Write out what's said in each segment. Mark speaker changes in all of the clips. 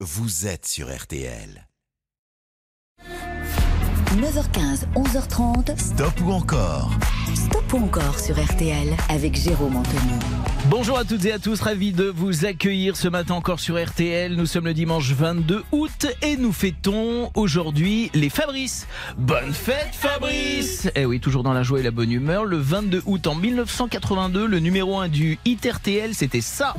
Speaker 1: vous êtes sur RTL.
Speaker 2: 9h15, 11h30.
Speaker 1: Stop ou encore?
Speaker 2: Stop ou encore sur RTL avec Jérôme Anthony.
Speaker 3: Bonjour à toutes et à tous, ravi de vous accueillir ce matin encore sur RTL. Nous sommes le dimanche 22 août et nous fêtons aujourd'hui les Fabrice. Bonne fête Fabrice Eh oui, toujours dans la joie et la bonne humeur. Le 22 août en 1982, le numéro 1 du hit RTL, c'était ça.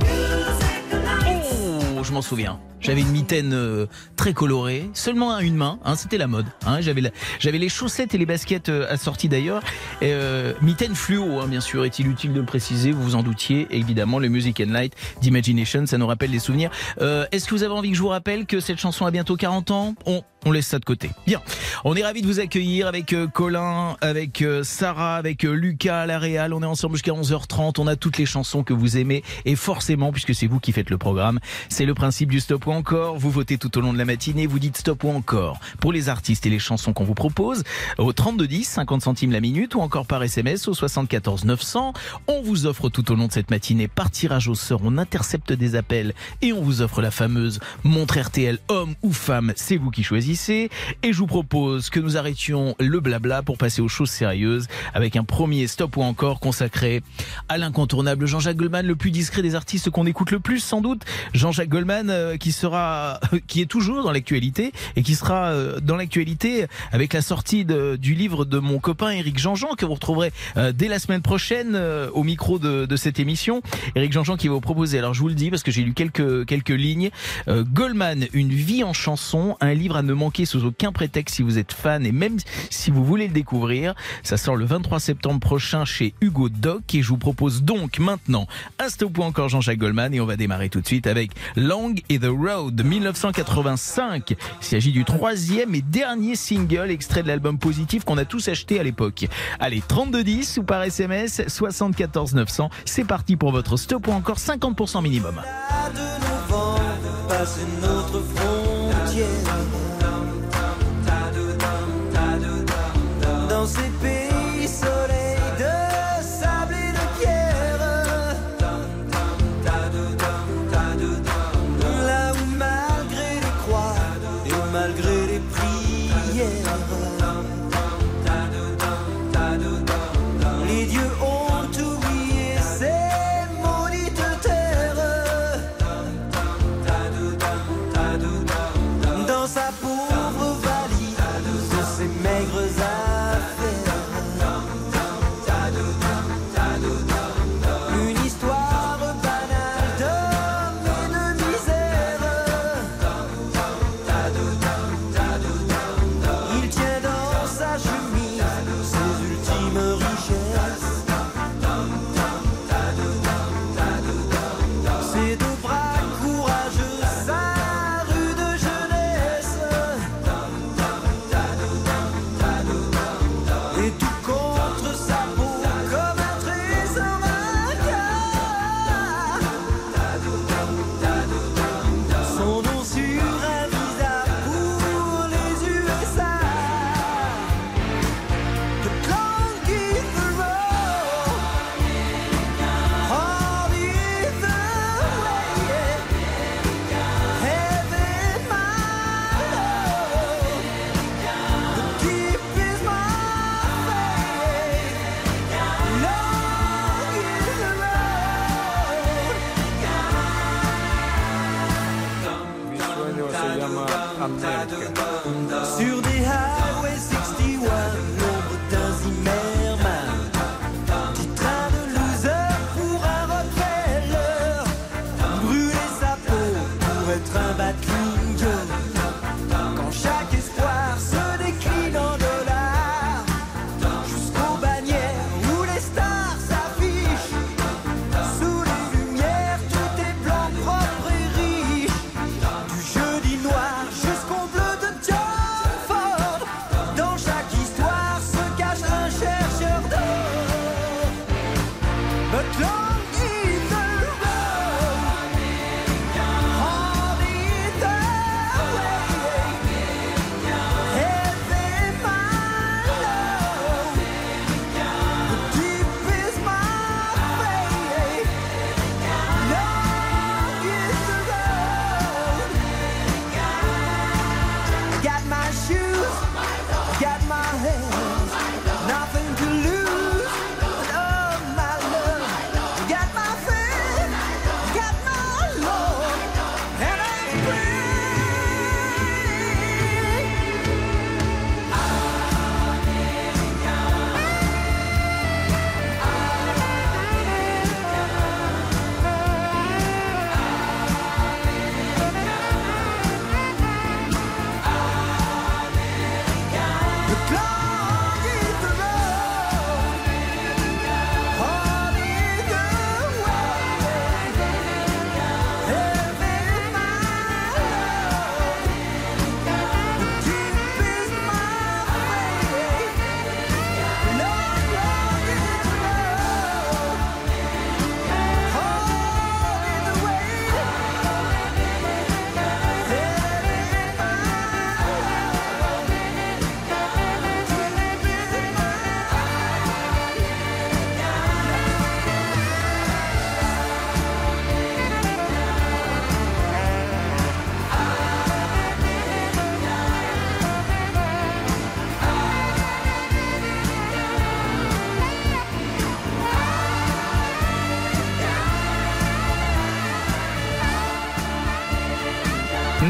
Speaker 3: Oh, je m'en souviens. J'avais une mitaine euh, très colorée, seulement à une main, hein, c'était la mode. Hein, j'avais, les chaussettes et les baskets euh, assorties d'ailleurs. Euh, mitaine fluo, hein, bien sûr, est-il utile de le préciser, vous vous en doutiez. Évidemment, le Music and Light d'Imagination, ça nous rappelle des souvenirs. Euh, est-ce que vous avez envie que je vous rappelle que cette chanson a bientôt 40 ans? On, on laisse ça de côté. Bien, on est ravis de vous accueillir avec euh, Colin, avec euh, Sarah, avec Lucas à la Réal. On est ensemble jusqu'à 11h30. On a toutes les chansons que vous aimez. Et forcément, puisque c'est vous qui faites le programme, c'est le principe du stop encore. Vous votez tout au long de la matinée, vous dites stop ou encore pour les artistes et les chansons qu'on vous propose au 3210, 50 centimes la minute ou encore par SMS au 74 900. On vous offre tout au long de cette matinée par tirage au sort. On intercepte des appels et on vous offre la fameuse montre RTL homme ou femme. C'est vous qui choisissez. Et je vous propose que nous arrêtions le blabla pour passer aux choses sérieuses avec un premier stop ou encore consacré à l'incontournable Jean-Jacques Goldman, le plus discret des artistes qu'on écoute le plus sans doute. Jean-Jacques Goldman euh, qui sera, qui est toujours dans l'actualité et qui sera euh, dans l'actualité avec la sortie de- du livre de mon copain Éric Jean-Jean que vous retrouverez euh, dès la semaine prochaine euh, au micro de, de cette émission. Éric Jean-Jean qui va vous proposer, alors je vous le dis parce que j'ai lu quelques, quelques lignes, euh, Goldman, une vie en chanson, un livre à ne manquer sous aucun prétexte si vous êtes fan et même si vous voulez le découvrir. Ça sort le 23 septembre prochain chez Hugo Doc et je vous propose donc maintenant un stop encore Jean-Jacques Goldman et on va démarrer tout de suite avec Long et the Road 1985. Il s'agit du troisième et dernier single extrait de l'album Positif qu'on a tous acheté à l'époque. Allez, 3210 ou par SMS 74 900. C'est parti pour votre stop ou encore 50% minimum.
Speaker 4: Dans ces pays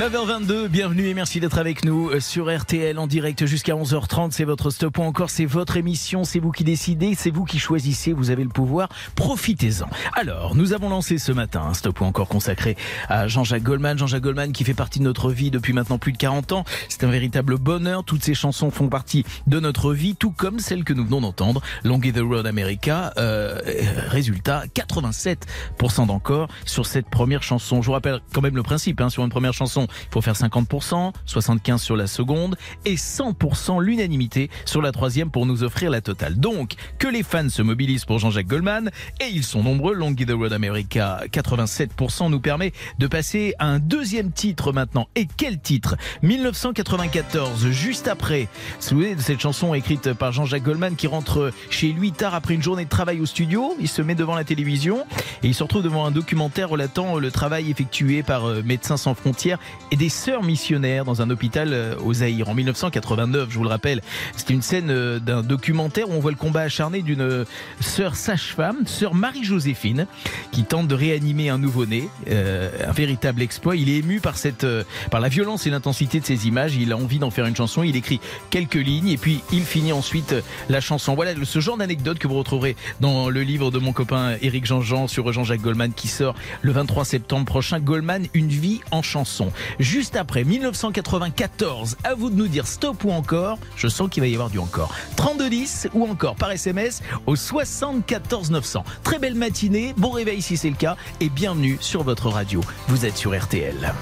Speaker 3: 9h22, bienvenue et merci d'être avec nous euh, sur RTL en direct jusqu'à 11h30. C'est votre stop ou encore c'est votre émission, c'est vous qui décidez, c'est vous qui choisissez, vous avez le pouvoir, profitez-en. Alors, nous avons lancé ce matin un stop ou encore consacré à Jean-Jacques Goldman. Jean-Jacques Goldman qui fait partie de notre vie depuis maintenant plus de 40 ans. C'est un véritable bonheur. Toutes ces chansons font partie de notre vie, tout comme celle que nous venons d'entendre, Long is the Road America. Euh, résultat, 87% d'encore sur cette première chanson. Je vous rappelle quand même le principe, hein, sur une première chanson, il faut faire 50%, 75% sur la seconde et 100% l'unanimité sur la troisième pour nous offrir la totale. Donc, que les fans se mobilisent pour Jean-Jacques Goldman, et ils sont nombreux, Long the Road America, 87% nous permet de passer à un deuxième titre maintenant. Et quel titre? 1994, juste après. Vous vous de cette chanson écrite par Jean-Jacques Goldman qui rentre chez lui tard après une journée de travail au studio, il se met devant la télévision et il se retrouve devant un documentaire relatant le travail effectué par euh, Médecins sans frontières et des sœurs missionnaires dans un hôpital euh, au Zaïre en 1989, je vous le rappelle. C'était une scène euh, d'un documentaire où on voit le combat acharné d'une euh, sœur sage-femme, sœur Marie-Joséphine, qui tente de réanimer un nouveau-né. Euh, un véritable exploit. Il est ému par cette, par la violence et l'intensité de ces images. Il a envie d'en faire une chanson. Il écrit quelques lignes et puis il finit ensuite la chanson. Voilà ce genre d'anecdote que vous retrouverez dans le livre de mon copain Éric Jean-Jean sur Jean-Jacques Goldman qui sort le 23 septembre prochain. Goldman, une vie en chanson. Juste après 1994, à vous de nous dire stop ou encore. Je sens qu'il va y avoir du encore. 3210 ou encore par SMS au 74 900. Très belle matinée, bon réveil si c'est le cas et bienvenue sur votre radio. Vous êtes sur RTL.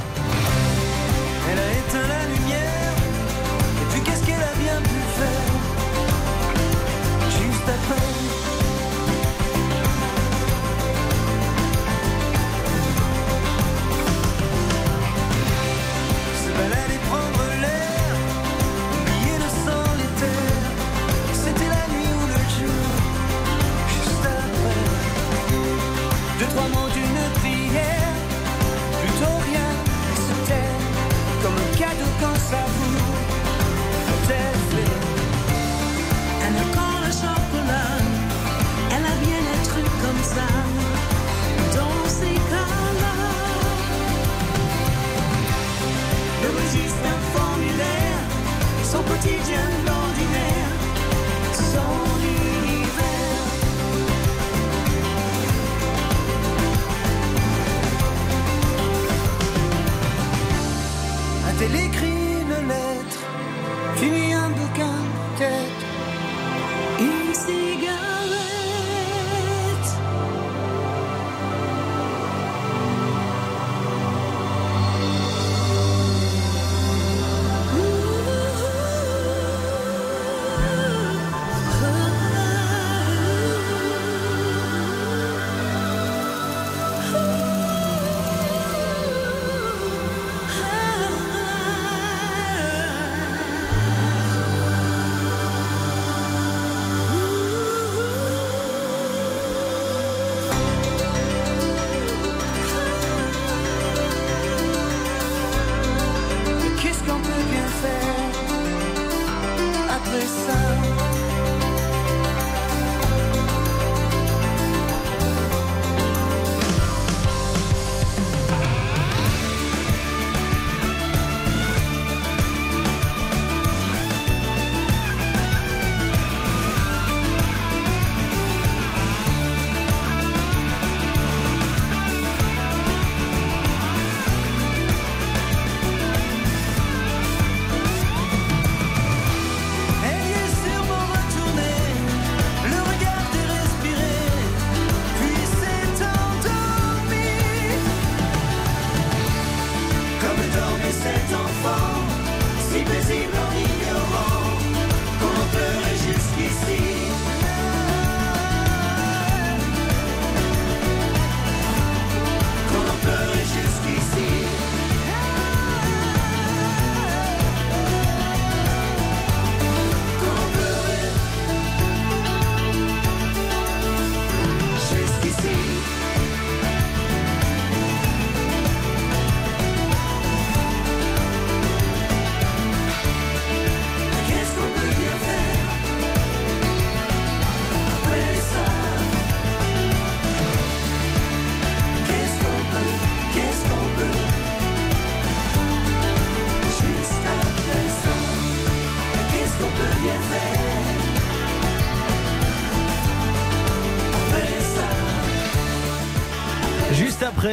Speaker 4: Elle a A-t-elle écrit une lettre,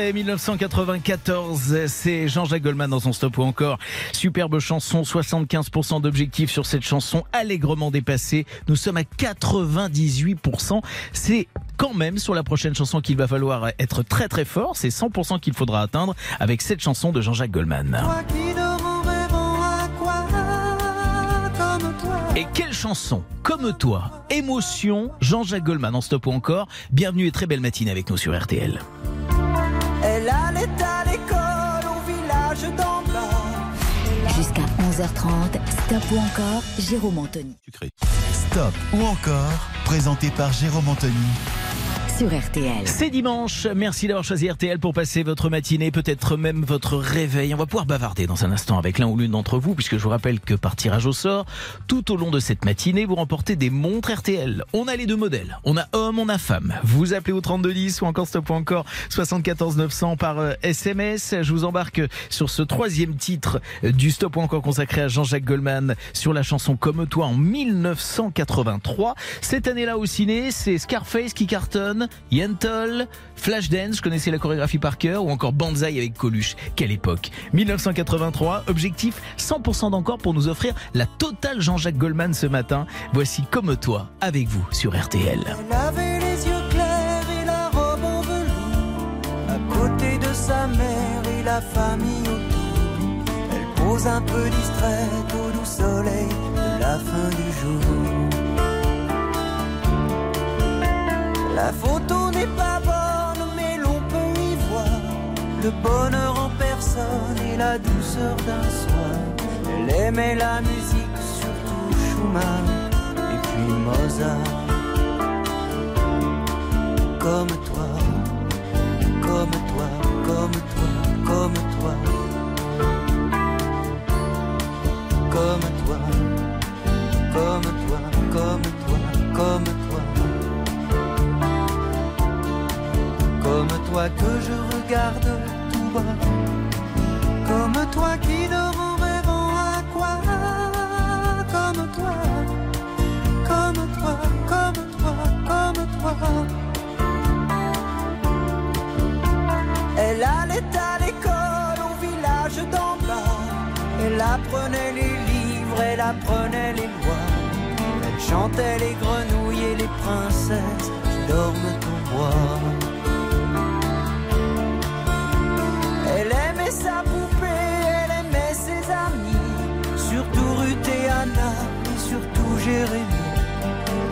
Speaker 3: après 1994, c'est Jean-Jacques Goldman dans son stop ou encore. Superbe chanson, 75% d'objectifs sur cette chanson, allègrement dépassée. Nous sommes à 98%. C'est quand même sur la prochaine chanson qu'il va falloir être très très fort. C'est 100% qu'il faudra atteindre avec cette chanson de Jean-Jacques Goldman. Et quelle chanson Comme toi, émotion, Jean-Jacques Goldman en stop ou encore. Bienvenue et très belle matinée avec nous sur RTL.
Speaker 4: Elle allait à l'école au village d'en bas.
Speaker 2: Jusqu'à 11h30, Stop ou encore, Jérôme Anthony.
Speaker 1: Stop ou encore, présenté par Jérôme Anthony
Speaker 3: C'est dimanche, merci d'avoir choisi RTL pour passer votre matinée, peut-être même votre réveil. On va pouvoir bavarder dans un instant avec l'un ou l'une d'entre vous, puisque je vous rappelle que par tirage au sort, tout au long de cette matinée, vous remportez des montres RTL. On a les deux modèles, on a homme, on a femme. Vous appelez au 3210 ou encore stop ou encore 74 900 par euh, SMS. Je vous embarque sur ce troisième titre euh, du stop ou encore consacré à Jean-Jacques Goldman sur la chanson Comme toi en 1983. Cette année-là au ciné, c'est Scarface qui cartonne, Yentl, Flashdance, je connaissais la chorégraphie par cœur, ou encore Banzai avec Coluche. Quelle époque 1983, objectif 100% d'encore pour nous offrir la totale Jean-Jacques Goldman ce matin. Voici Comme toi, avec vous sur RTL.
Speaker 4: Les yeux clairs et la robe en velours. À côté de sa mère et la famille autour. Elle pose un peu distraite au doux soleil de la fin du jour. La photo n'est pas bonne, mais l'on peut y voir le bonheur en personne et la douceur d'un soir. Elle aimait la musique, surtout Schumann et puis Mozart. Comme toi, comme toi, comme toi, comme toi. Comme toi, comme toi, comme toi, comme toi. Toi que je regarde tout bas, comme toi qui dors en rêvant à quoi, comme toi, comme toi, comme toi, comme toi. Elle allait à l'école au village d'en bas. Elle apprenait les livres, elle apprenait les lois. Elle chantait les grenouilles et les princesses qui dorment au bois. Sa poupée, elle aimait ses amis. Surtout Ruth et Anna, et surtout Jérémie.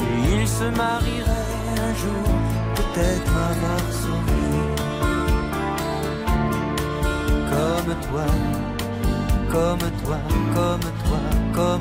Speaker 4: Et ils se marieraient un jour, peut-être à Varsovie comme toi, comme toi, comme toi, comme toi,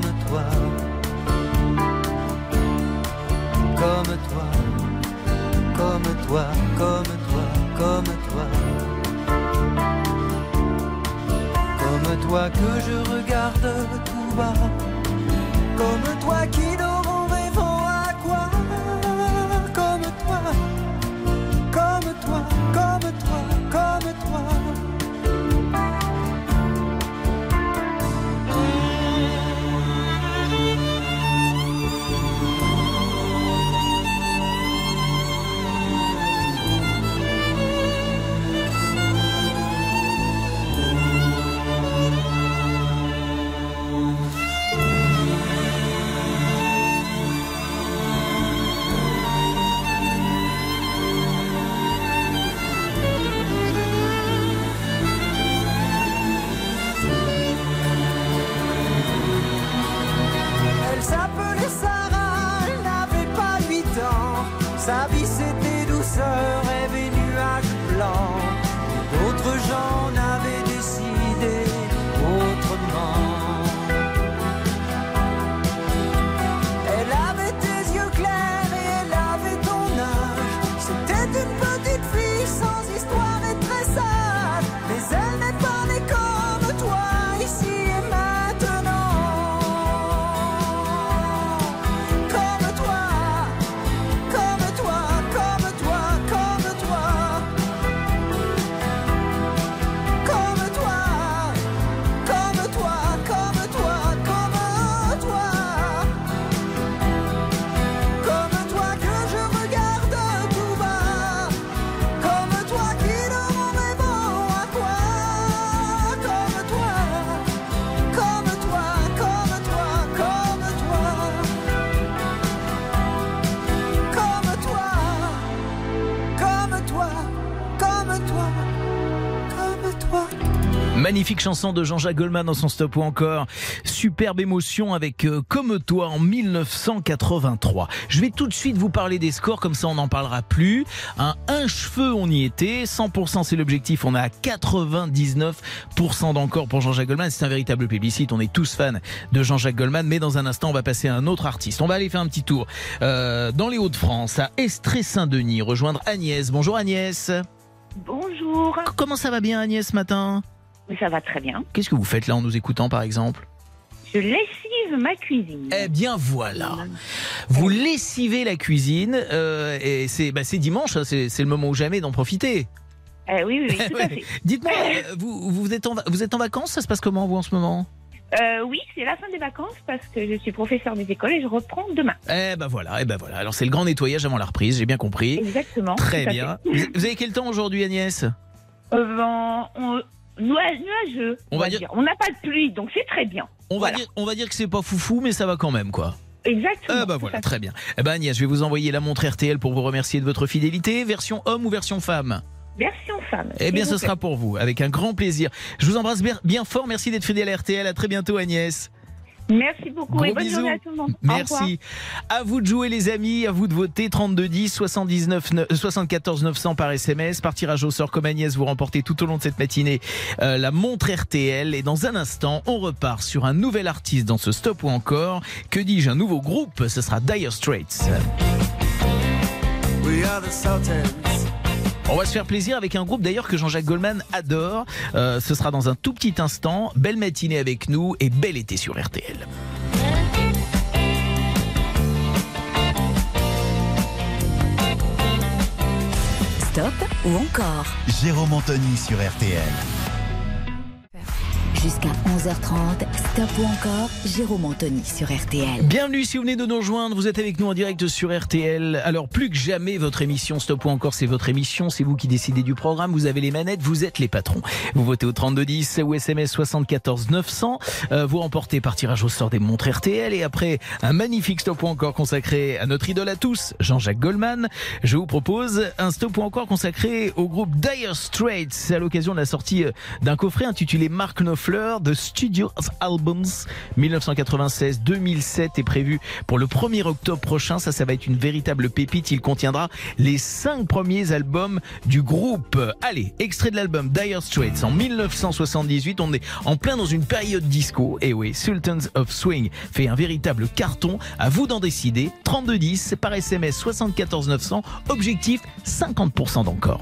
Speaker 3: Magnifique chanson de Jean-Jacques Goldman dans son stop ou encore. Superbe émotion avec euh, Comme toi en 1983. Je vais tout de suite vous parler des scores, comme ça on n'en parlera plus. Un, un cheveu, on y était. 100% c'est l'objectif. On a 99% d'encore pour Jean-Jacques Goldman. C'est un véritable plébiscite. On est tous fans de Jean-Jacques Goldman. Mais dans un instant, on va passer à un autre artiste. On va aller faire un petit tour euh, dans les Hauts-de-France, à Estrée-Saint-Denis, rejoindre Agnès. Bonjour Agnès.
Speaker 5: Bonjour.
Speaker 3: Comment ça va bien Agnès ce matin?
Speaker 5: Oui, ça va très bien.
Speaker 3: Qu'est-ce que vous faites là en nous écoutant par exemple?
Speaker 5: Je lessive ma cuisine.
Speaker 3: Eh bien voilà, vous lessivez la cuisine euh, et c'est bah, c'est dimanche, hein, c'est c'est le moment ou jamais d'en profiter.
Speaker 5: Eh oui, oui, oui, tout à fait.
Speaker 3: Dites-moi, euh, vous, vous, êtes en, va- vous êtes en vacances, ça se passe comment vous en ce moment?
Speaker 5: Euh, oui, c'est la fin des vacances parce que je suis professeur des écoles et je reprends demain.
Speaker 3: Eh ben voilà, eh ben voilà. Alors c'est le grand nettoyage avant la reprise, j'ai bien compris.
Speaker 5: Exactement.
Speaker 3: Très
Speaker 5: tout à
Speaker 3: bien. Vous vous avez quel temps aujourd'hui Agnès?
Speaker 5: Euh, ben, on- nuageux.
Speaker 3: On
Speaker 5: On,
Speaker 3: va dire-
Speaker 5: dire. On n'a pas de pluie, donc c'est très bien.
Speaker 3: on va, dire, on va dire que c'est pas foufou, mais ça va quand même quoi.
Speaker 5: Exactement.
Speaker 3: Ben
Speaker 5: tout
Speaker 3: voilà, très bien. Eh ben Agnès, je vais vous envoyer la montre RTL pour vous remercier de votre fidélité. Version homme ou version femme
Speaker 5: Version femme.
Speaker 3: Eh bien, ce
Speaker 5: plaît.
Speaker 3: sera pour vous, avec un grand plaisir. Je vous embrasse bien, bien fort. Merci d'être fidèle à RTL. À très bientôt, Agnès.
Speaker 5: Merci beaucoup
Speaker 3: Gros
Speaker 5: et bonne
Speaker 3: bisous.
Speaker 5: journée à tout le monde.
Speaker 3: Merci. À vous de jouer, les amis. À vous de voter. 32 10 79 9 74 900 par SMS. Par tirage au sort comme Agnès, vous remportez tout au long de cette matinée euh, la montre RTL. Et dans un instant, on repart sur un nouvel artiste dans ce stop ou encore. Que dis-je, un nouveau groupe. Ce sera Dire Straits.
Speaker 6: We are the Sultans.
Speaker 3: On va se faire plaisir avec un groupe d'ailleurs que Jean-Jacques Goldman adore. Euh, ce sera dans un tout petit instant. Belle matinée avec nous et bel été sur RTL.
Speaker 2: Stop ou encore?
Speaker 1: Jérôme Anthony sur RTL.
Speaker 2: Jusqu'à 11h30, Stop ou encore Jérôme Anthony sur RTL.
Speaker 3: Bienvenue si vous venez de nous rejoindre, vous êtes avec nous en direct sur RTL. Alors plus que jamais votre émission Stop ou encore c'est votre émission, c'est vous qui décidez du programme, vous avez les manettes, vous êtes les patrons. Vous votez au 3210 ou SMS 74 900, Euh, vous remportez par tirage au sort des montres RTL et après un magnifique Stop ou encore consacré à notre idole à tous, Jean-Jacques Goldman, je vous propose un Stop ou encore consacré au groupe Dire Straits à l'occasion de la sortie euh, d'un coffret intitulé Mark Knopfler de Studio Albums 1996-2007 est prévu pour le 1er octobre prochain. Ça, ça va être une véritable pépite. Il contiendra les cinq premiers albums du groupe. Allez, extrait de l'album Dire Straits en 1978. On est en plein dans une période disco. Et oui, Sultans of Swing fait un véritable carton. À vous d'en décider. 3210 par SMS 74 900. Objectif 50% d'encore.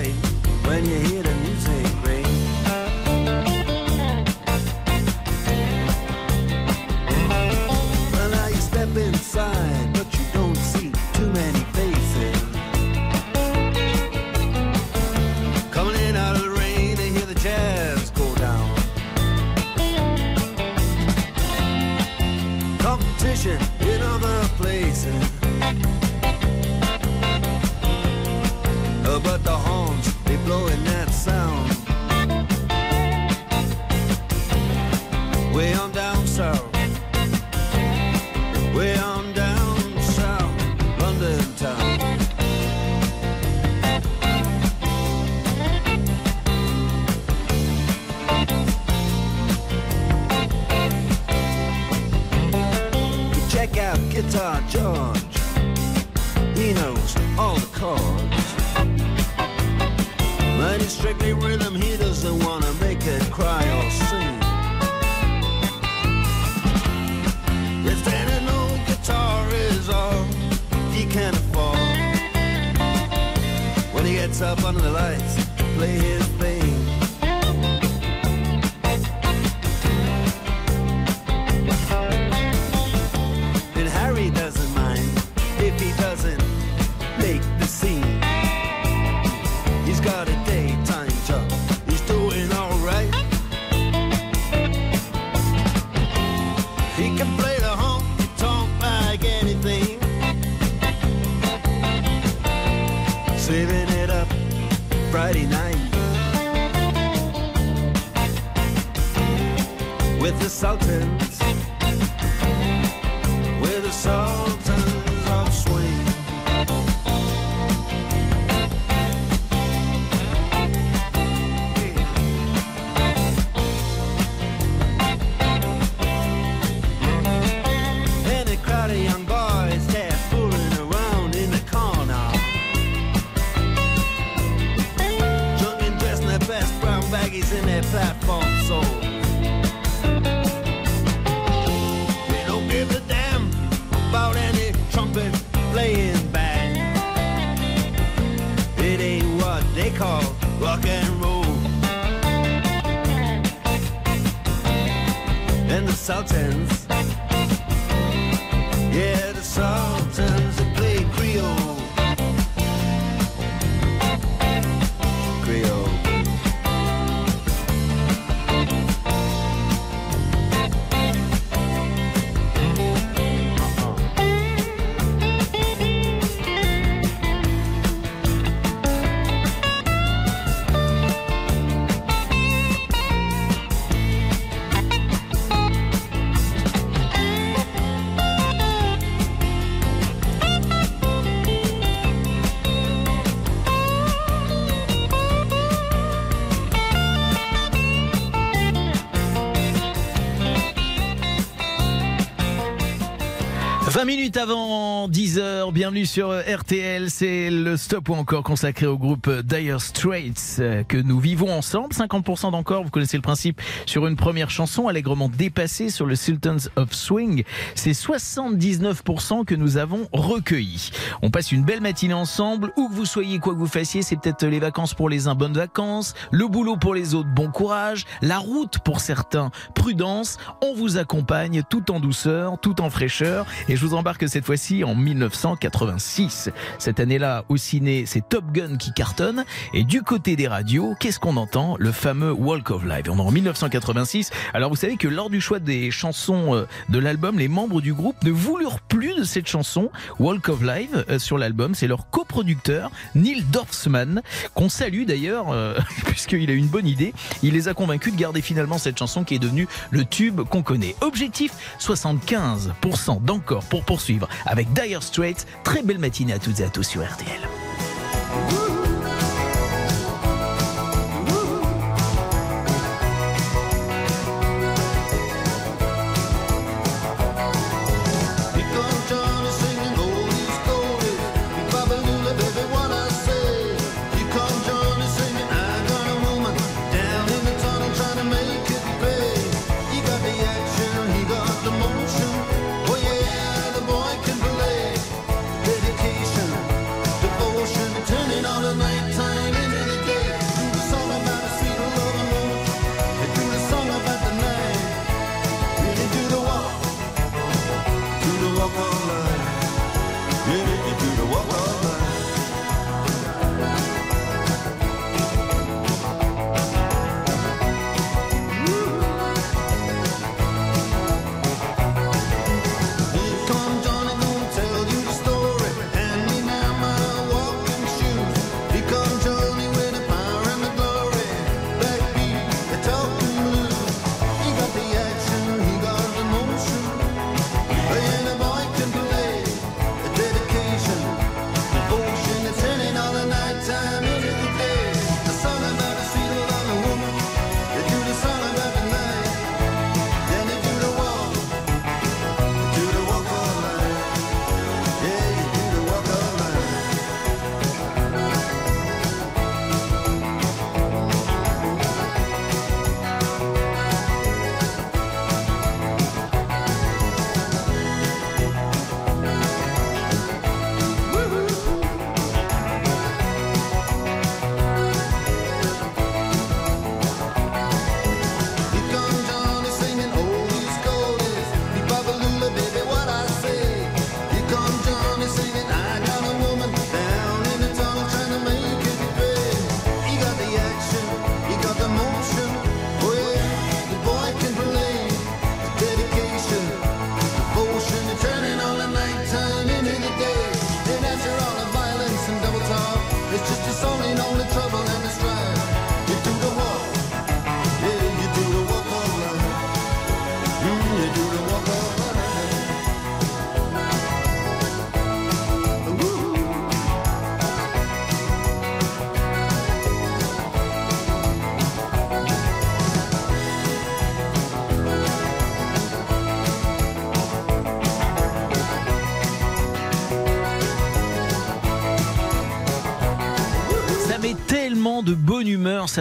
Speaker 3: 20 minutes avant 10h, bienvenue sur RTL, c'est le stop ou encore consacré au groupe Dire Straits euh, que nous vivons ensemble. 50% d'encore, vous connaissez le principe, sur une première chanson allègrement dépassée sur le Sultans of Swing. C'est 79% que nous avons recueilli. On passe une belle matinée ensemble, où que vous soyez, quoi que vous fassiez, c'est peut-être les vacances pour les uns, bonnes vacances, le boulot pour les autres, bon courage, la route pour certains, prudence. On vous accompagne tout en douceur, tout en fraîcheur. Et je vous embarque cette fois-ci en 1986. Cette année-là, au ciné, c'est Top Gun qui cartonne. Et du côté des radios, qu'est-ce qu'on entend? Le fameux Walk of Life. On est en 1986. Alors vous savez que lors du choix des chansons euh, de l'album, les membres du groupe ne voulurent plus de cette chanson, Walk of Life, euh, sur l'album. C'est leur coproducteur, Neil Dorfman, qu'on salue d'ailleurs, euh, puisqu'il a une bonne idée. Il les a convaincus de garder finalement cette chanson qui est devenue le tube qu'on connaît. Objectif 75% d'encore pour poursuivre avec Très belle matinée à toutes et à tous sur RTL.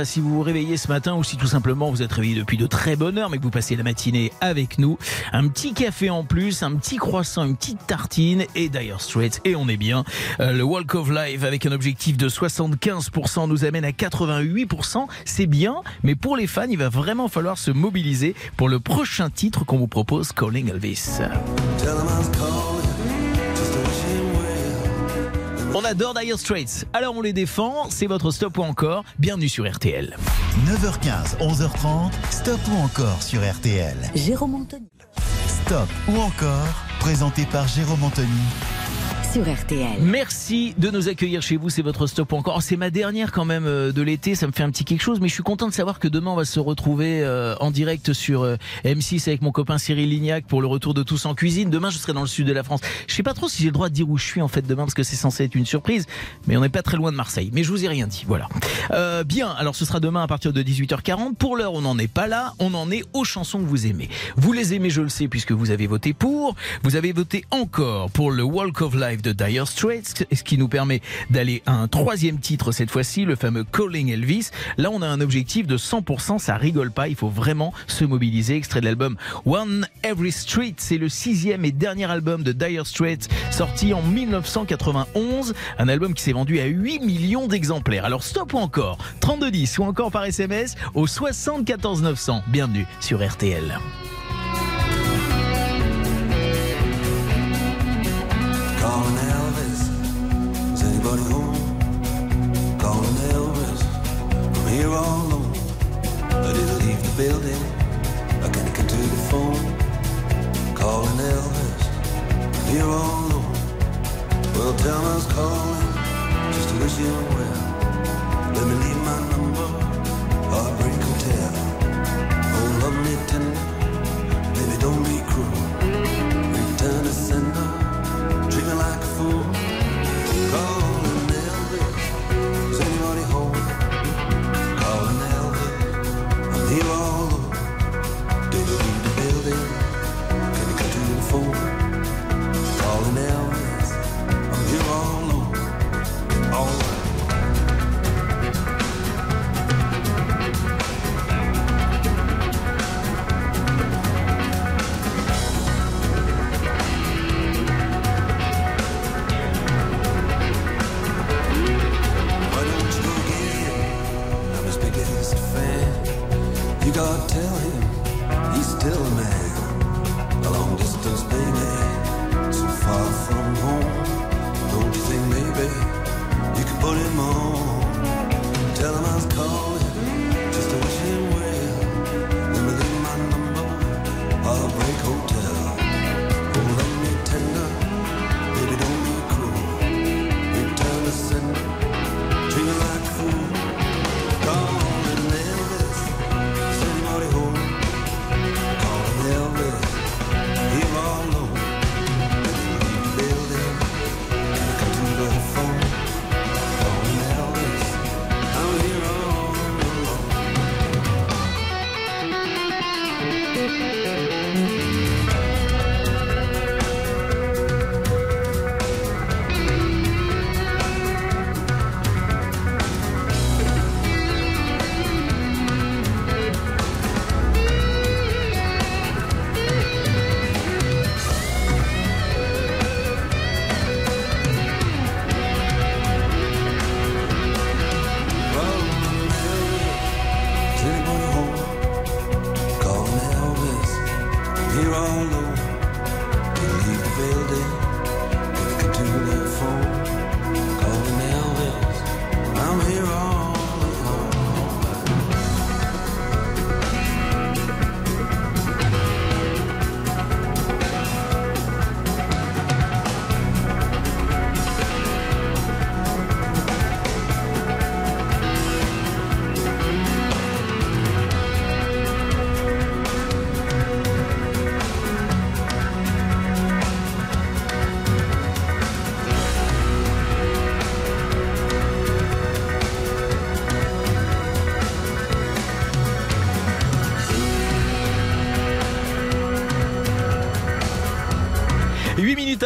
Speaker 3: Si vous vous réveillez ce matin ou si tout simplement vous êtes réveillé depuis de très bonne heure, mais que vous passez la matinée avec nous. Un petit café en plus, un petit croissant, une petite tartine et d'ailleurs Straits, et on est bien. Euh, le Walk of Life avec un objectif de 75% nous amène à 88%. C'est bien, mais pour les fans, il va vraiment falloir se mobiliser pour le prochain titre qu'on vous propose, Calling Elvis. On adore Dire Straits, alors on les défend, c'est votre stop ou encore, bienvenue sur RTL.
Speaker 1: 9h15, 11h30, stop ou encore sur RTL.
Speaker 2: Jérôme Anthony.
Speaker 1: Stop ou encore, présenté par Jérôme Anthony
Speaker 3: Merci de nous accueillir chez vous. C'est votre stop encore. C'est ma dernière quand même euh, de l'été. Ça me fait un petit quelque chose, mais je suis content de savoir que demain on va se retrouver euh, en direct sur euh, M6 avec mon copain Cyril Lignac pour le retour de Tous en cuisine. Demain, je serai dans le sud de la France. Je sais pas trop si j'ai le droit de dire où je suis en fait demain parce que c'est censé être une surprise, mais on n'est pas très loin de Marseille. Mais je vous ai rien dit. Voilà. Bien. Alors ce sera demain à partir de 18h40. Pour l'heure, on n'en est pas là. On en est aux chansons que vous aimez. Vous les aimez, je le sais, puisque vous avez voté pour. Vous avez voté encore pour le Walk of Life de Dire Straits, ce qui nous permet d'aller à un troisième titre cette fois-ci, le fameux Calling Elvis. Là, on a un objectif de 100%, ça rigole pas, il faut vraiment se mobiliser. Extrait de l'album One Every Street, c'est le sixième et dernier album de Dire Straits, sorti en 1991, un album qui s'est vendu à 8 millions d'exemplaires. Alors stop ou encore? 3210 ou encore par SMS au 74 900. Bienvenue sur RTL.
Speaker 6: Calling Elvis. Is anybody home? Calling Elvis. I'm here all alone. I didn't leave the building. I can't get to the phone. Calling Elvis. I'm here all alone. Well, tell was calling just to wish you well. Let me leave my number. Heartbreak Hotel. Oh, love me tender.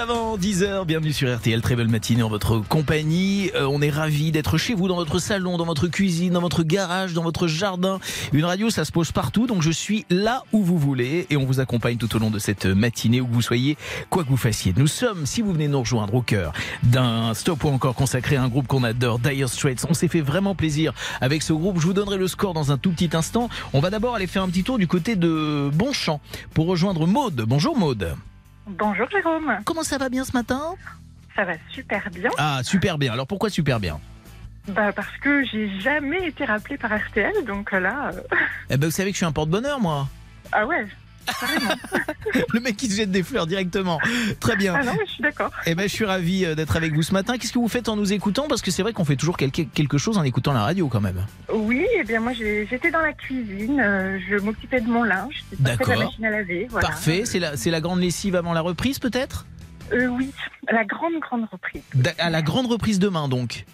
Speaker 3: Avant 10h, bienvenue sur RTL, très belle matinée en votre compagnie. Euh, on est ravis d'être chez vous, dans votre salon, dans votre cuisine, dans votre garage, dans votre jardin. Une radio, ça se pose partout, donc je suis là où vous voulez et on vous accompagne tout au long de cette matinée, où vous soyez, quoi que vous fassiez. Nous sommes, si vous venez nous rejoindre au cœur d'un stop ou encore consacré à un groupe qu'on adore, Dire Straits. On s'est fait vraiment plaisir avec ce groupe. Je vous donnerai le score dans un tout petit instant. On va d'abord aller faire un petit tour du côté de Bonchamp pour rejoindre Maude. Bonjour Maude.
Speaker 7: Bonjour Jérôme,
Speaker 3: Comment ça va bien ce matin?
Speaker 7: Ça va super bien.
Speaker 3: Ah, super bien. Alors pourquoi super bien?
Speaker 7: Bah parce que j'ai jamais été rappelée par RTL, donc là, euh,
Speaker 3: Eh ben vous savez que je suis un porte-bonheur moi.
Speaker 7: ah ouais,
Speaker 3: Le mec qui se jette des fleurs directement. Très bien.
Speaker 7: ah non mais je suis d'accord.
Speaker 3: Eh ben je suis ravi euh, d'être avec vous ce matin. Qu'est-ce que vous faites en nous écoutant? Parce que c'est vrai qu'on fait toujours quelque, chose en écoutant la radio quand même.
Speaker 7: Oui, eh bien moi j'étais dans la cuisine, euh, je m'occupais de mon linge, passé la machine à laver, voilà.
Speaker 3: Parfait. C'est la, la grande lessive avant la reprise peut-être?
Speaker 7: Euh, oui, la grande grande reprise.
Speaker 3: À la grande reprise demain donc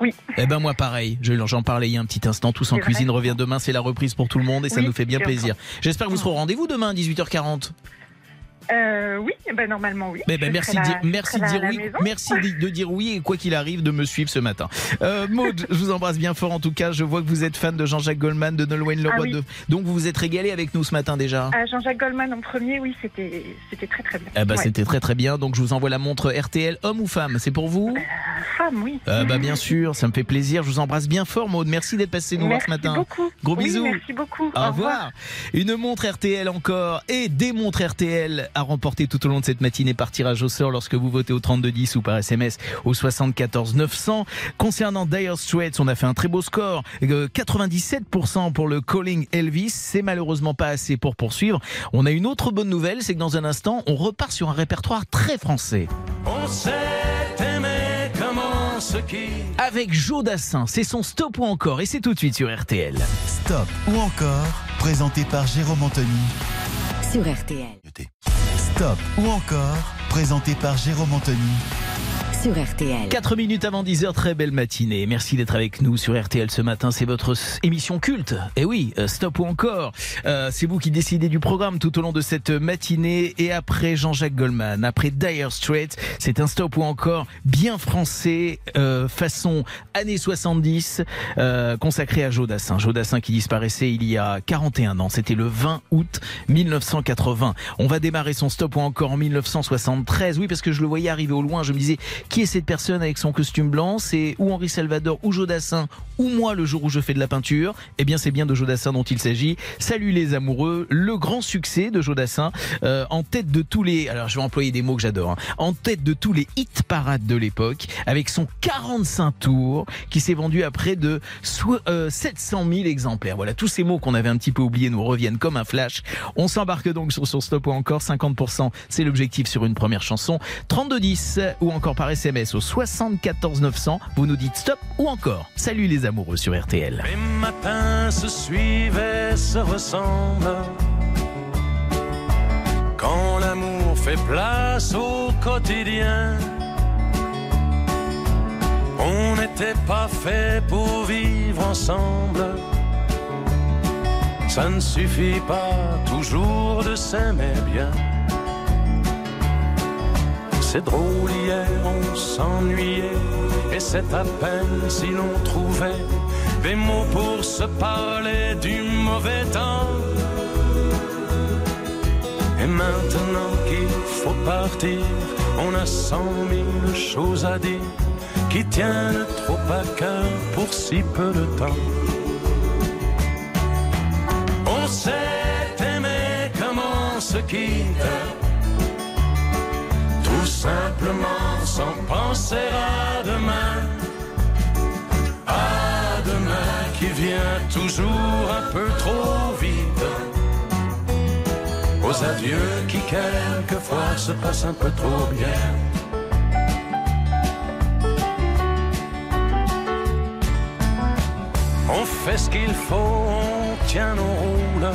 Speaker 7: Oui.
Speaker 3: Eh ben moi pareil, Je- j'en parlais il y a un petit instant, tous en cuisine revient demain, c'est la reprise pour tout le monde et ça
Speaker 7: Oui,
Speaker 3: nous fait bien plaisir. J'espère que vous serez au rendez-vous demain 18h40.
Speaker 7: Euh, oui, eh ben normalement oui.
Speaker 3: Eh ben, merci,
Speaker 7: là-
Speaker 3: dire, merci
Speaker 7: la
Speaker 3: oui. Merci de, dire oui et quoi qu'il arrive de me suivre ce matin. Euh, Maud, je vous embrasse bien fort en tout cas. Je vois que vous êtes fan de Jean-Jacques Goldman, de Nolwenn Leroy.
Speaker 7: Ah oui.
Speaker 3: de... Donc vous vous êtes régalé avec nous ce matin déjà.
Speaker 7: Ah, Jean-Jacques Goldman en premier, oui, c'était c'était très très bien. Ouais.
Speaker 3: C'était très très bien. Donc je vous envoie la montre RTL, homme ou femme, c'est pour vous?
Speaker 7: Femme, oui.
Speaker 3: Euh, Bah bien sûr, ça me fait plaisir. Je vous embrasse bien fort, Maud. Merci d'être passé nous voir
Speaker 7: merci
Speaker 3: ce matin.
Speaker 7: beaucoup.
Speaker 3: Gros
Speaker 7: Oui,
Speaker 3: bisous.
Speaker 7: Merci beaucoup.
Speaker 3: Au revoir. Une montre RTL encore et des montres RTL à remporter tout au long de cette matinée par tirage au sort lorsque vous votez au 3210 ou par SMS au 74 900. Concernant Dire Straits, on a fait un très beau score. Euh, 97% pour le Calling Elvis. C'est malheureusement pas assez pour poursuivre. On a une autre bonne nouvelle, c'est que dans un instant, on repart sur un répertoire très français.
Speaker 8: On s'est aimé comme on se quitte.
Speaker 3: Avec Joe Dassin, c'est son stop ou encore et c'est tout de suite sur RTL.
Speaker 1: Stop ou encore, présenté par Jérôme Anthony.
Speaker 2: Sur RTL.
Speaker 1: Ou encore, présenté par Jérôme Anthony.
Speaker 2: Sur RTL.
Speaker 3: 4 minutes avant 10h, très belle matinée. Merci d'être avec nous sur RTL ce matin. C'est votre émission culte. Et oui, euh, stop ou encore. Euh, c'est vous qui décidez du programme tout au long de cette matinée. Et après Jean-Jacques Goldman, après Dire Straits, c'est un stop ou encore bien français, euh, façon années 70, euh, consacré à Jodassin. Jodassin qui disparaissait il y a 41 ans. C'était le 20 août 1980. On va démarrer son stop ou encore en 1973. Oui, parce que je le voyais arriver au loin. Je me disais, qui est cette personne avec son costume blanc? C'est ou Henri Salvador ou Jodassin ou moi le jour où je fais de la peinture Eh bien, c'est bien de Jodassin dont il s'agit. Salut les amoureux, le grand succès de Jodassin euh, en tête de tous les. Alors, je vais employer des mots que j'adore. hein. en tête de tous les hit parades de l'époque, avec son 45 tours qui s'est vendu à près de soi- euh, 700 000 exemplaires. Voilà, tous ces mots qu'on avait un petit peu oubliés nous reviennent comme un flash. On s'embarque donc sur son stop ou encore 50%. C'est l'objectif sur une première chanson. 3210 ou encore par SMS au 74 900. Vous nous dites stop ou encore. Salut les amoureux sur RTL.
Speaker 8: Les matins se suivent et se ressemblent. Quand l'amour fait place au quotidien, on n'était pas fait pour vivre ensemble. Ça ne suffit pas toujours de s'aimer bien. C'est drôle, hier on s'ennuyait, et c'est à peine si l'on trouvait des mots pour se parler du mauvais temps. Et maintenant qu'il faut partir, on a cent mille choses à dire qui tiennent trop à cœur pour si peu de temps. On s'est aimé comme on se quitte simplement sans penser à demain. À demain qui vient toujours un peu trop vite. Aux adieux qui quelquefois se passent un peu trop bien. On fait ce qu'il faut, on tient nos rôles.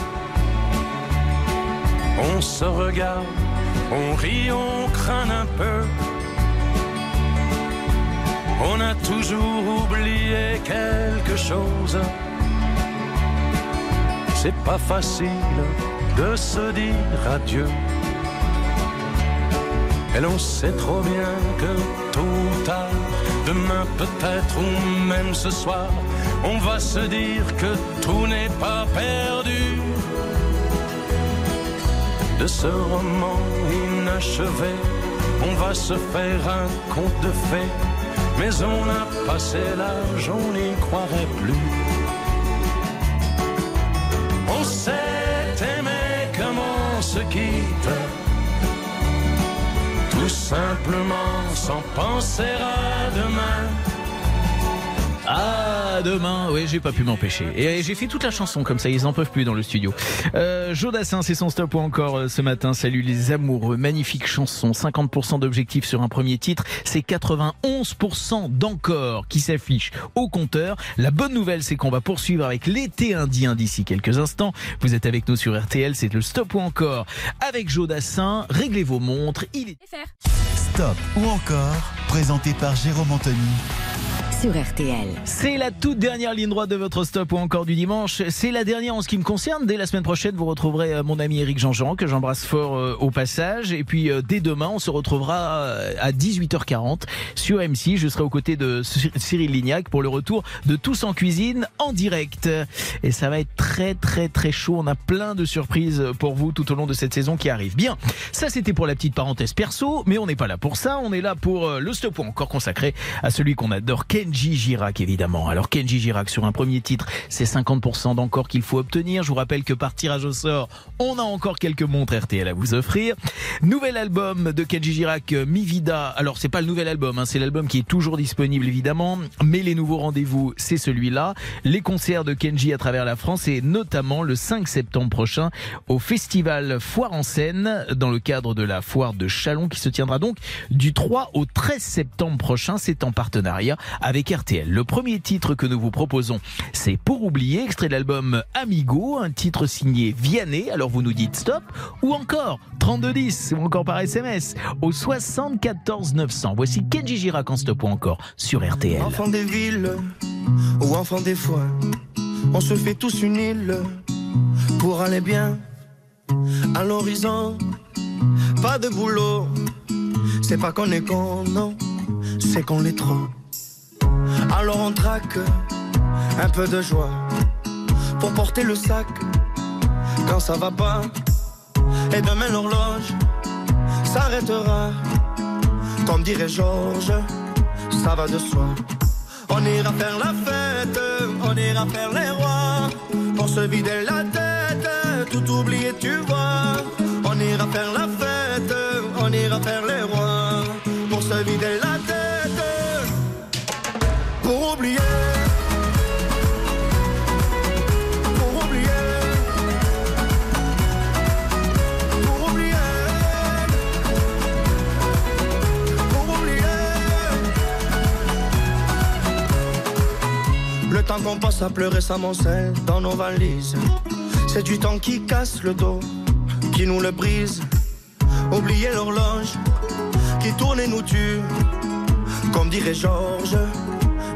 Speaker 8: On se regarde, on rit, on craint un peu. On a toujours oublié quelque chose. C'est pas facile de se dire adieu. Et l'on sait trop bien que tôt ou demain peut-être ou même ce soir, on va se dire que tout n'est pas perdu. De ce roman inachevé, on va se faire un conte de fées, mais on a passé l'âge, on n'y croirait plus. On s'est aimé comme on se quitte, tout simplement sans penser à demain.
Speaker 3: Ah, demain, oui, j'ai pas pu m'empêcher. Et j'ai fait toute la chanson comme ça, ils en peuvent plus dans le studio. Euh, Jodassin, c'est son stop ou encore euh, ce matin. Salut les amoureux, magnifique chanson, 50% d'objectifs sur un premier titre, c'est 91% d'encore qui s'affiche au compteur. La bonne nouvelle, c'est qu'on va poursuivre avec l'été indien d'ici quelques instants. Vous êtes avec nous sur RTL, c'est le stop ou encore avec Jodassin. Réglez vos montres, il est...
Speaker 1: Stop ou encore, présenté par Jérôme Anthony.
Speaker 3: C'est la toute dernière ligne droite de votre stop ou encore du dimanche. C'est la dernière en ce qui me concerne. Dès la semaine prochaine, vous retrouverez euh, mon ami Eric Jean-Jean, que j'embrasse fort euh, au passage. Et puis, euh, dès demain, on se retrouvera à 18h40 sur M6. Je serai aux côtés de Cy- Cyril Lignac pour le retour de Tous en cuisine en direct. Et ça va être très, très, très chaud. On a plein de surprises pour vous tout au long de cette saison qui arrive. Bien. Ça, c'était pour la petite parenthèse perso. Mais on n'est pas là pour ça. On est là pour le stop ou encore consacré à celui qu'on adore, Kenji Girac, évidemment. Alors, Kenji Girac, sur un premier titre, c'est 50% d'encore qu'il faut obtenir. Je vous rappelle que par tirage au sort, on a encore quelques montres RTL à vous offrir. Nouvel album de Kenji Girac, euh, Mi Vida. Alors, c'est pas le nouvel album, hein, c'est l'album qui est toujours disponible, évidemment. Mais les nouveaux rendez-vous, c'est celui-là. Les concerts de Kenji à travers la France et notamment le 5 septembre prochain au festival Foire en Seine dans le cadre de la foire de Chalon qui se tiendra donc du 3 au 13 septembre prochain. C'est en partenariat avec RTL. Le premier titre que nous vous proposons, c'est Pour oublier, extrait de l'album Amigo, un titre signé Vianney. Alors vous nous dites stop ou encore 3210 ou encore par SMS au 74 900. Voici Kenji Girac en stop ou encore sur RTL.
Speaker 9: Enfant des villes ou enfant des foins, on se fait tous une île pour aller bien à l'horizon. Pas de boulot, c'est pas qu'on est con, non, c'est qu'on l'est trop. Alors on traque un peu de joie pour porter le sac quand ça va pas. Et demain l'horloge s'arrêtera, comme dirait Georges, ça va de soi. On ira faire la fête, on ira faire les rois, pour se vider la tête, tout oublier, tu vois. On ira faire la fête, on ira faire les rois, pour se vider la tête, oublier. Pour oublier. Pour oublier. Pour oublier. Le temps qu'on passe à pleurer s'amoncelle dans nos valises. C'est du temps qui casse le dos, qui nous le brise. Oublier l'horloge qui tourne et nous tue. Comme dirait Georges,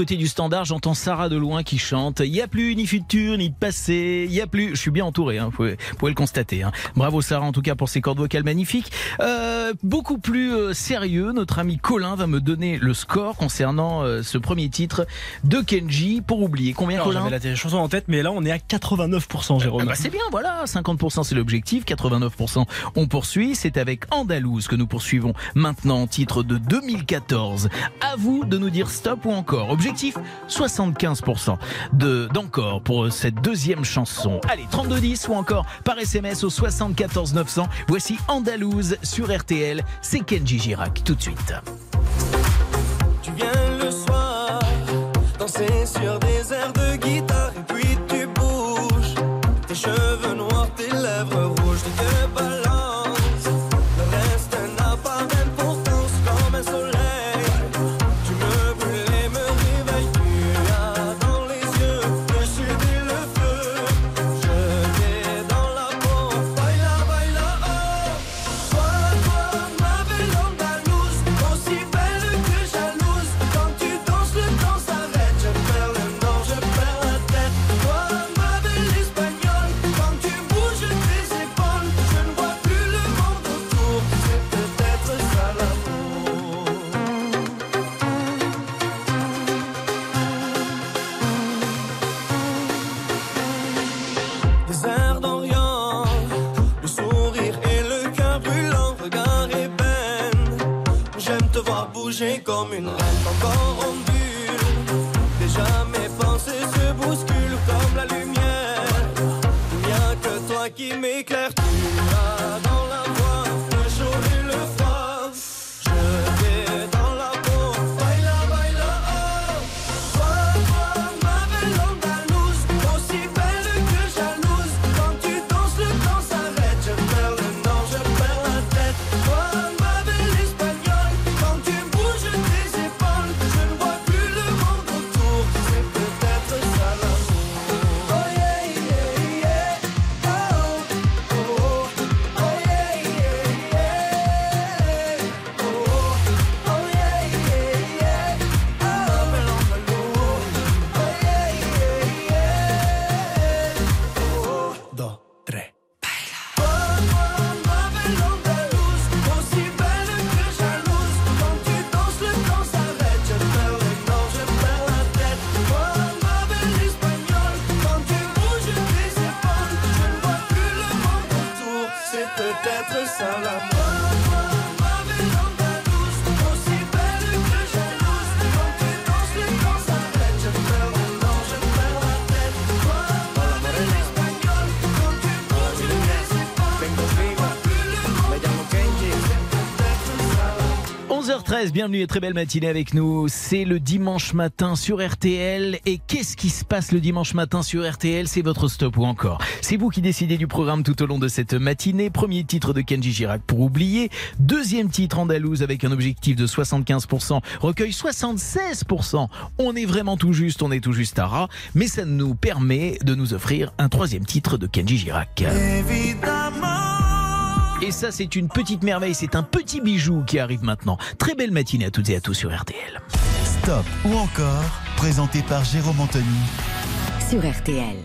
Speaker 3: côté du standard, j'entends Sarah de loin qui chante. Il n'y a plus ni futur ni passé. Il y a plus. Je suis bien entouré, hein, vous, pouvez, vous pouvez le constater. Hein. Bravo Sarah en tout cas pour ses cordes vocales magnifiques. Euh, beaucoup plus euh, sérieux, notre ami Colin va me donner le score concernant euh, ce premier titre de Kenji pour oublier. Combien
Speaker 10: Alors,
Speaker 3: Colin
Speaker 10: J'avais la chanson en tête, mais là on est à 89%, Jérôme.
Speaker 3: Ah bah, c'est bien, voilà, 50% c'est l'objectif, 89% on poursuit. C'est avec Andalouse que nous poursuivons maintenant, titre de 2014. À vous de nous dire stop ou encore. Objectif 75% de d'encore pour cette deuxième chanson. Allez, 3210 ou encore par SMS au 74 900. Voici Andalouse sur RTL. C'est Kenji Girac tout de suite.
Speaker 11: Tu viens le soir, danser sur des
Speaker 3: 11h13, bienvenue et très belle matinée avec nous. C'est le dimanche matin sur RTL. Et qu'est-ce qui se passe le dimanche matin sur RTL C'est votre stop ou encore? C'est vous qui décidez du programme tout au long de cette matinée. Premier titre de Kenji Girac pour oublier. Deuxième titre andalouse avec un objectif de 75%. Recueil 76%. On est vraiment tout juste, on est tout juste à ras. Mais ça nous permet de nous offrir un troisième titre de Kenji Girac. Et ça, c'est une petite merveille, c'est un petit bijou qui arrive maintenant. Très belle matinée à toutes et à tous sur RTL.
Speaker 1: Stop ou encore, présenté par Jérôme Anthony.
Speaker 2: Sur RTL.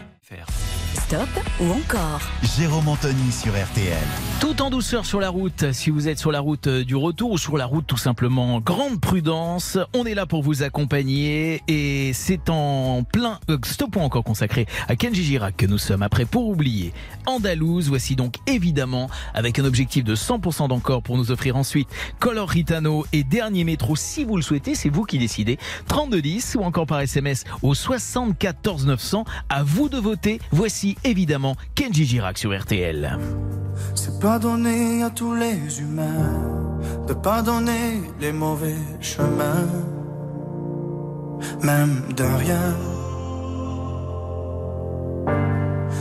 Speaker 2: Stop ou encore
Speaker 1: Jérôme Anthony sur RTL.
Speaker 3: Tout en douceur sur la route, si vous êtes sur la route euh, du retour ou sur la route tout simplement, grande prudence, on est là pour vous accompagner et c'est en plein euh, stop ou encore consacré à Kenji Girac que nous sommes. Après pour oublier Andalouse, voici donc évidemment avec un objectif de 100% d'encore pour nous offrir ensuite Color Ritano et Dernier Métro si vous le souhaitez, c'est vous qui décidez. 3210 ou encore par SMS au 74 900, à vous de voter, voici évidemment Kenji Girac sur RTL.
Speaker 11: C'est pas donné à tous les humains de pardonner les mauvais chemins, même de rien.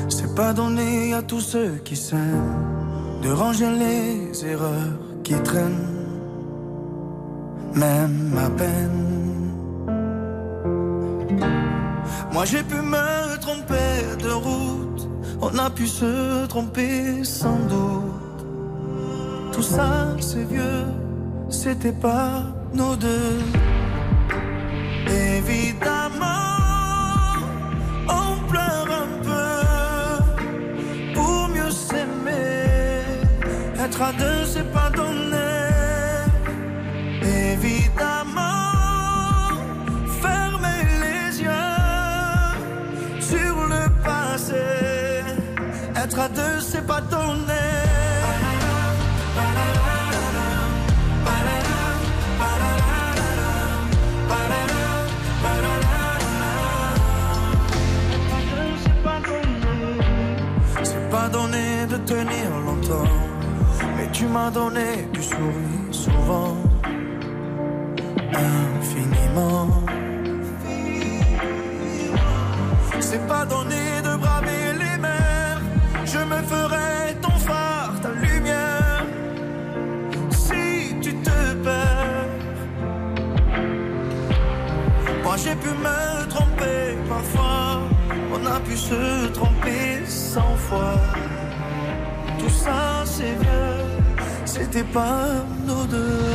Speaker 11: C'est pas donné à tous ceux qui s'aiment de ranger les erreurs qui traînent, même à peine. Moi j'ai pu me tromper de route, on a pu se tromper sans doute. Tout ça c'est vieux, c'était pas nos deux. Évidemment, c'est pas donné. C'est pas donné de tenir longtemps, mais tu m'as donné du sourire souvent, infiniment. C'est pas donné se tromper cent fois. Tout ça c'est vieux, c'était pas nous deux.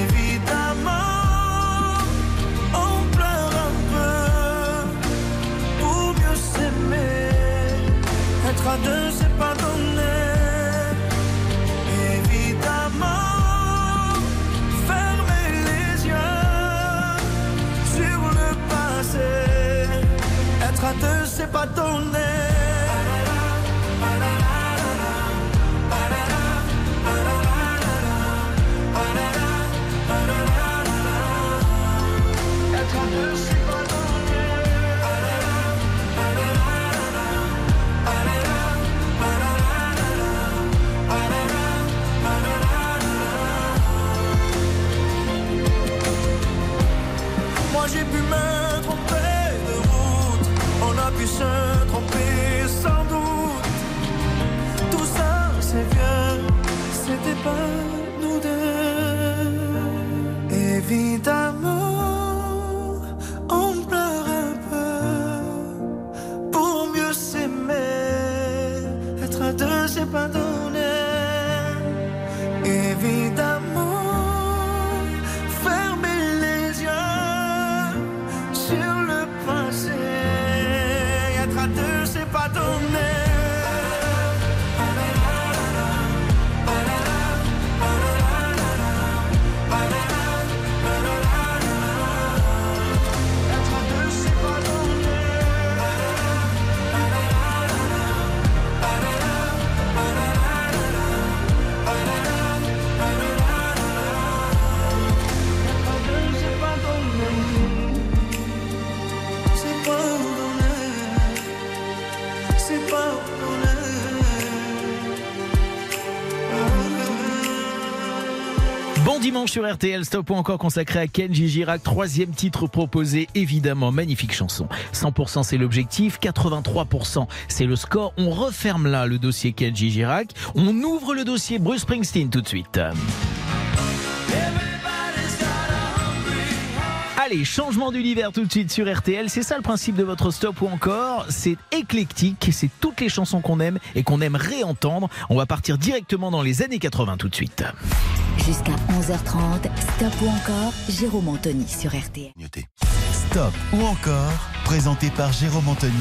Speaker 11: Évidemment, on pleure un peu pour mieux s'aimer. Être à deux, deux, c'est Sur
Speaker 3: RTL, stop ou encore consacré à Kenji Girac, troisième titre proposé, évidemment, magnifique chanson. 100% c'est l'objectif, 83% c'est le score. On referme là le dossier Kenji Girac, on ouvre le dossier Bruce Springsteen tout de suite. Allez, changement d'univers tout de suite sur RTL. C'est ça le principe de votre stop ou encore? C'est éclectique, c'est toutes les chansons qu'on aime et qu'on aime réentendre. On va partir directement dans les années 80 tout de suite.
Speaker 2: Jusqu'à 11h30, Stop ou encore, Jérôme Anthony sur RTL.
Speaker 1: Stop ou encore, présenté par Jérôme Anthony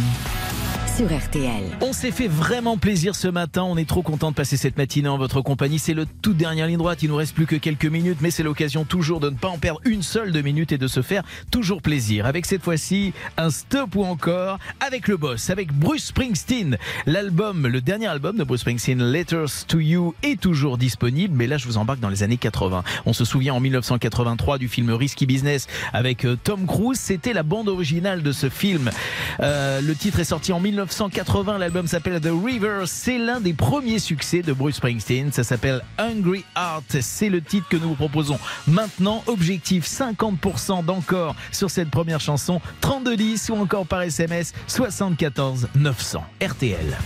Speaker 2: Sur RTL.
Speaker 3: On s'est fait vraiment plaisir ce matin. On est trop content de passer cette matinée en votre compagnie. C'est le toute dernière ligne droite. Il nous reste plus que quelques minutes, mais c'est l'occasion toujours de ne pas en perdre une seule de minutes et de se faire toujours plaisir. Avec cette fois-ci un stop ou encore avec le boss, avec Bruce Springsteen. L'album, le dernier album de Bruce Springsteen, Letters to You, est toujours disponible. Mais là, je vous embarque dans les années 80. On se souvient en 1983 du film Risky Business avec euh, Tom Cruise. C'était la bande originale de ce film. Euh, le titre est sorti en 1980. L'album s'appelle The River. C'est l'un des premiers succès de Bruce Springsteen. Ça s'appelle Hungry Heart. C'est le titre que nous vous proposons maintenant. Objectif 50% d'encore sur cette première chanson. 3210 ou encore par SMS 74 900. RTL.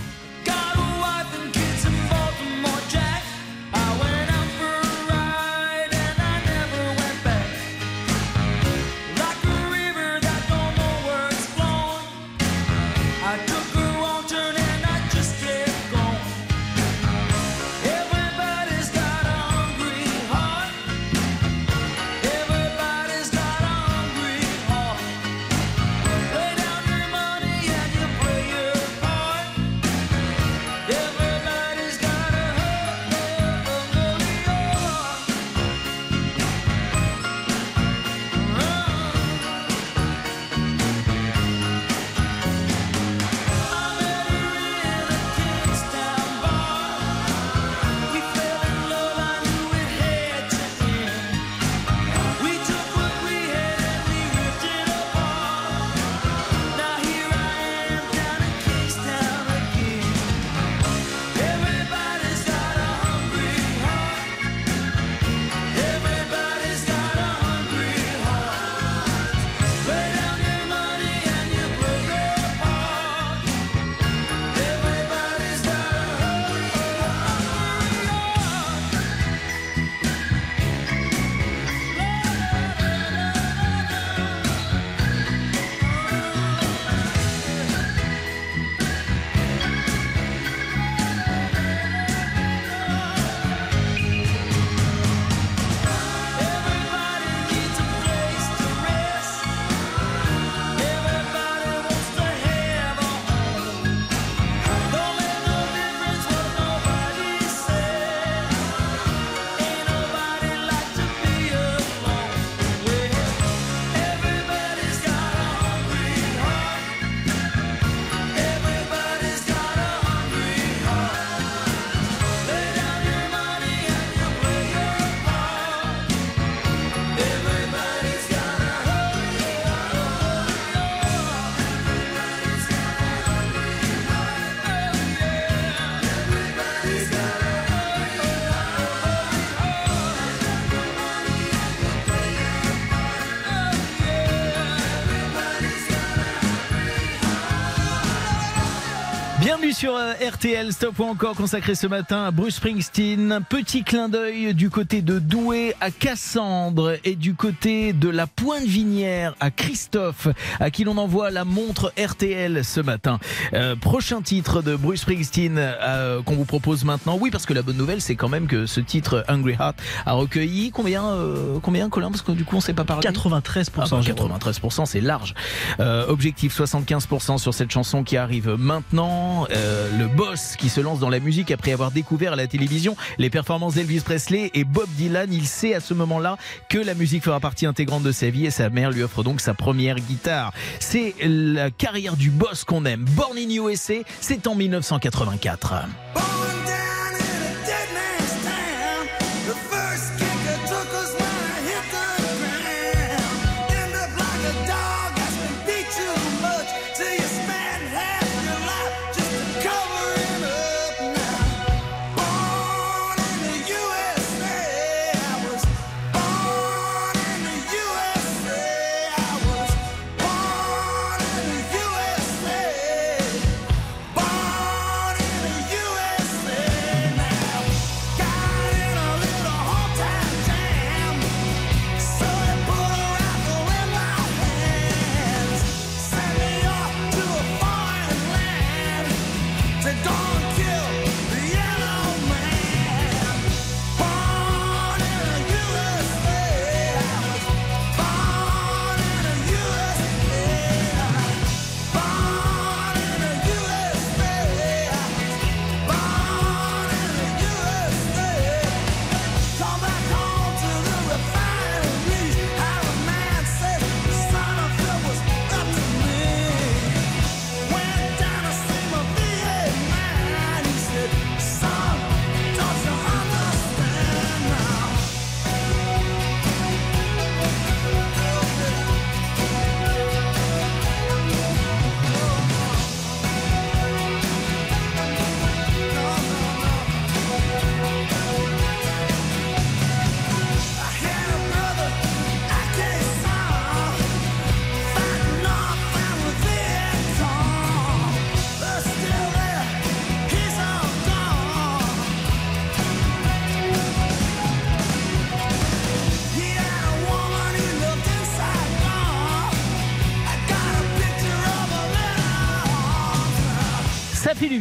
Speaker 3: Bienvenue sur euh, RTL, stop ou encore consacré ce matin à Bruce Springsteen. Petit clin d'œil du côté de Douai à Cassandre et du côté de la Pointe Vinière à Christophe, à qui l'on envoie la montre RTL ce matin. Euh, prochain titre de Bruce Springsteen euh, qu'on vous propose maintenant. Oui, parce que la bonne nouvelle, c'est quand même que ce titre Hungry Heart a recueilli combien, euh, combien Colin? Parce que du coup, on sait pas parler.
Speaker 10: 93%.
Speaker 3: Ah bah,
Speaker 10: Jérôme.
Speaker 3: 93%, c'est large. Euh, objectif 75% sur cette chanson qui arrive maintenant. Euh, le boss qui se lance dans la musique après avoir découvert à la télévision les performances d'Elvis Presley et Bob Dylan. Il sait à ce moment-là que la musique fera partie intégrante de sa vie et sa mère lui offre donc sa première guitare. C'est la carrière du boss qu'on aime. Born in USA, c'est en 1984.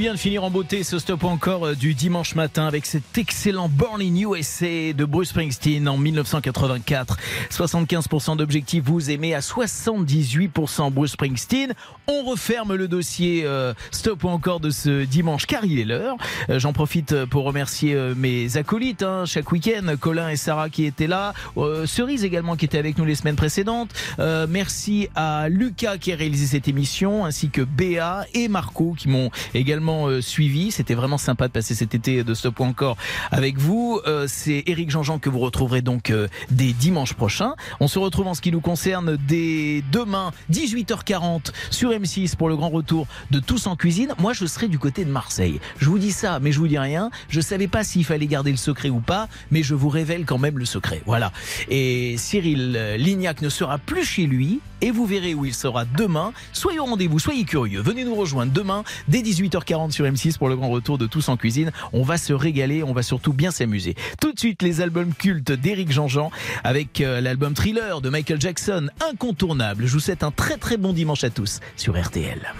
Speaker 3: Bien de finir en beauté ce stop encore euh, du dimanche matin avec cet excellent Born in USA de Bruce Springsteen en 1984. 75% d'objectifs vous aimez à 78% Bruce Springsteen. On referme le dossier euh, stop encore de ce dimanche car il est l'heure. Euh, J'en profite pour remercier mes acolytes hein, chaque week-end, Colin et Sarah qui étaient là, Cerise également qui était avec nous les semaines précédentes. Merci à Lucas qui a réalisé cette émission ainsi que Béa et Marco qui m'ont également euh, suivi. C'était vraiment sympa de passer cet été de Stop ou encore avec vous. Euh, C'est Eric Jean-Jean que vous retrouverez donc euh, dès dimanche prochain. On se retrouve en ce qui nous concerne dès demain 18h40 sur M6 pour le grand retour de Tous en cuisine. Moi, je serai du côté de Marseille. Je vous dis ça, mais je vous dis rien. Je savais pas s'il fallait garder le secret ou pas, mais je vous révèle quand même le secret. Voilà. Et Cyril Lignac ne sera plus chez lui et vous verrez où il sera demain. Soyez au rendez-vous, soyez curieux. Venez nous rejoindre demain dès 18h40 sur M6 pour le grand retour de Tous en cuisine. On va se régaler, on va surtout bien s'amuser. Tout de suite, les albums cultes d'Éric Jean-Jean avec euh, l'album Thriller de Michael Jackson, incontournable. Je vous souhaite un très très bon dimanche à tous sur RTL.